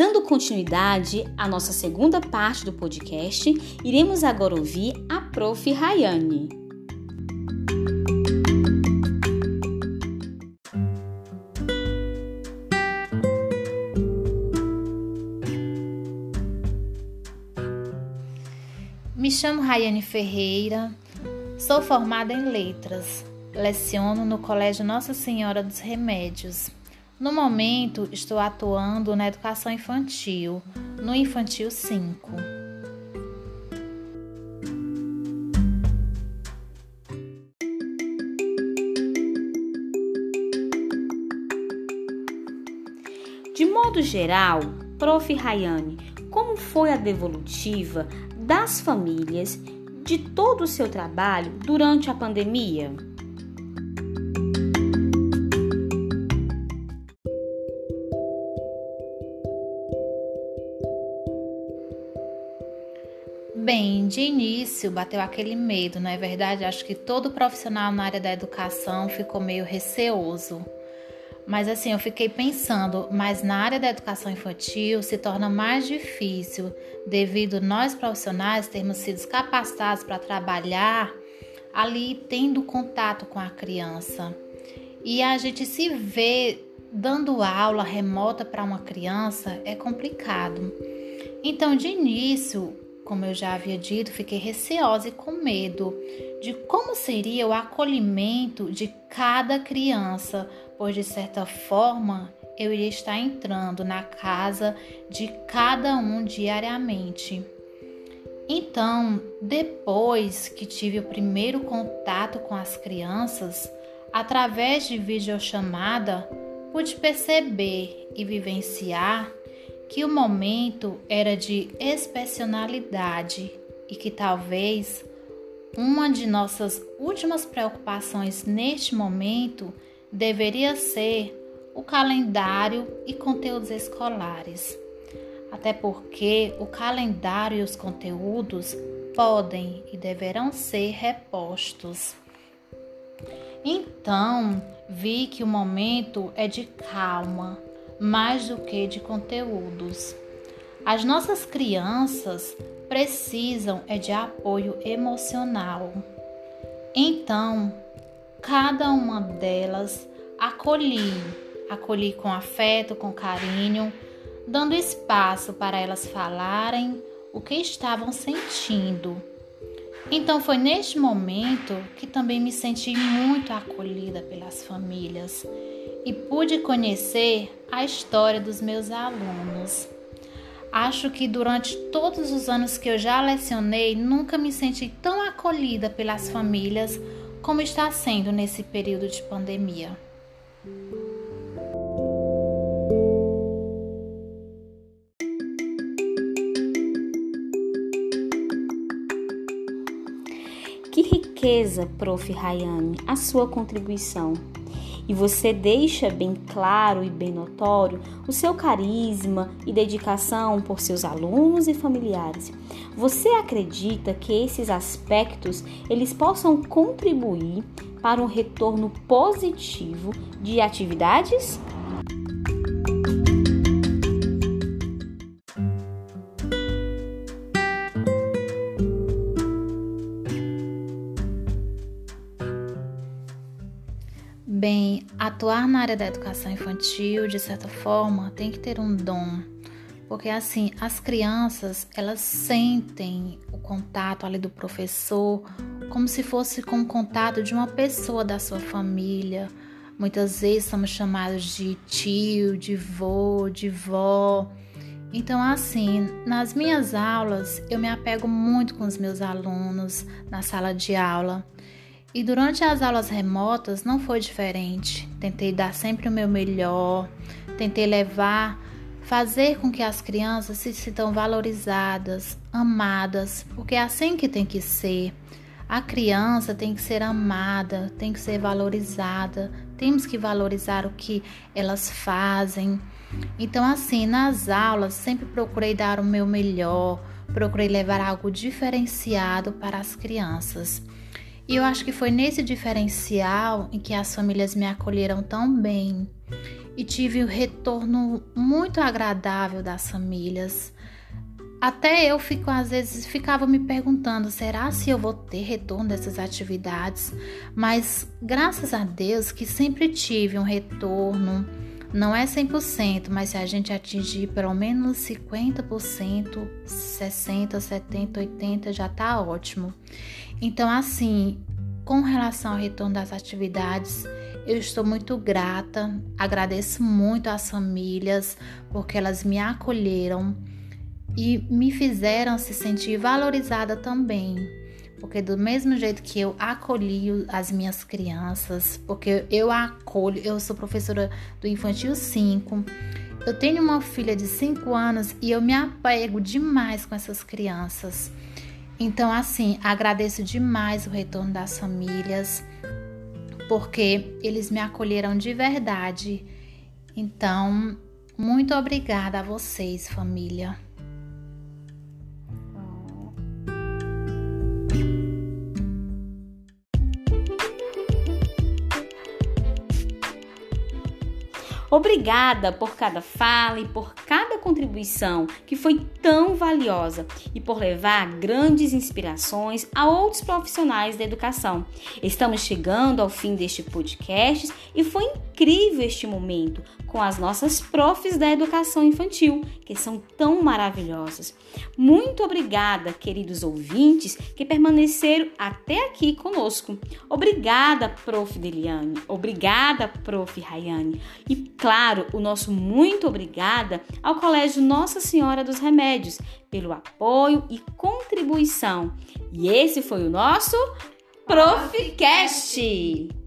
Dando continuidade à nossa segunda parte do podcast, iremos agora ouvir a Prof. Rayane. Me chamo Rayane Ferreira, sou formada em Letras, leciono no Colégio Nossa Senhora dos Remédios. No momento, estou atuando na educação infantil, no Infantil 5. De modo geral, Prof. Rayane, como foi a devolutiva das famílias de todo o seu trabalho durante a pandemia? Bem, de início bateu aquele medo, não é verdade? Acho que todo profissional na área da educação ficou meio receoso. Mas assim, eu fiquei pensando, mas na área da educação infantil se torna mais difícil devido nós profissionais termos sido capacitados para trabalhar ali tendo contato com a criança. E a gente se vê dando aula remota para uma criança é complicado. Então, de início, como eu já havia dito, fiquei receosa e com medo de como seria o acolhimento de cada criança, pois de certa forma eu iria estar entrando na casa de cada um diariamente. Então, depois que tive o primeiro contato com as crianças, através de videochamada, pude perceber e vivenciar que o momento era de excepcionalidade e que talvez uma de nossas últimas preocupações neste momento deveria ser o calendário e conteúdos escolares. Até porque o calendário e os conteúdos podem e deverão ser repostos. Então, vi que o momento é de calma, mais do que de conteúdos. As nossas crianças precisam é de apoio emocional. Então, cada uma delas acolhi, acolhi com afeto, com carinho, dando espaço para elas falarem o que estavam sentindo. Então foi neste momento que também me senti muito acolhida pelas famílias e pude conhecer a história dos meus alunos. Acho que durante todos os anos que eu já lecionei, nunca me senti tão acolhida pelas famílias como está sendo nesse período de pandemia. Que riqueza, Prof. Rayane, a sua contribuição e você deixa bem claro e bem notório o seu carisma e dedicação por seus alunos e familiares. Você acredita que esses aspectos eles possam contribuir para um retorno positivo de atividades? Bem, atuar na área da educação infantil, de certa forma, tem que ter um dom, porque assim, as crianças, elas sentem o contato ali do professor como se fosse com o contato de uma pessoa da sua família. Muitas vezes somos chamados de tio, de vô, de vó. Então, assim, nas minhas aulas, eu me apego muito com os meus alunos na sala de aula. E durante as aulas remotas não foi diferente. Tentei dar sempre o meu melhor, tentei levar, fazer com que as crianças se sintam valorizadas, amadas, porque é assim que tem que ser. A criança tem que ser amada, tem que ser valorizada, temos que valorizar o que elas fazem. Então, assim, nas aulas sempre procurei dar o meu melhor, procurei levar algo diferenciado para as crianças. E eu acho que foi nesse diferencial em que as famílias me acolheram tão bem e tive o um retorno muito agradável das famílias. Até eu fico às vezes ficava me perguntando, será se eu vou ter retorno dessas atividades? Mas graças a Deus que sempre tive um retorno. Não é 100%, mas se a gente atingir pelo menos 50%, 60, 70, 80 já tá ótimo. Então assim, com relação ao retorno das atividades, eu estou muito grata, agradeço muito às famílias porque elas me acolheram e me fizeram se sentir valorizada também. Porque do mesmo jeito que eu acolhi as minhas crianças, porque eu acolho, eu sou professora do infantil 5, eu tenho uma filha de 5 anos e eu me apego demais com essas crianças. Então, assim, agradeço demais o retorno das famílias, porque eles me acolheram de verdade. Então, muito obrigada a vocês, família. Obrigada por cada fala e por cada contribuição que foi tão valiosa e por levar grandes inspirações a outros profissionais da educação. Estamos chegando ao fim deste podcast e foi incrível este momento com as nossas profs da educação infantil, que são tão maravilhosas. Muito obrigada, queridos ouvintes que permaneceram até aqui conosco. Obrigada, prof. Deliane. Obrigada, prof. Rayane. E claro, o nosso muito obrigada ao Colégio Nossa Senhora dos Remédios pelo apoio e contribuição. E esse foi o nosso Profcast.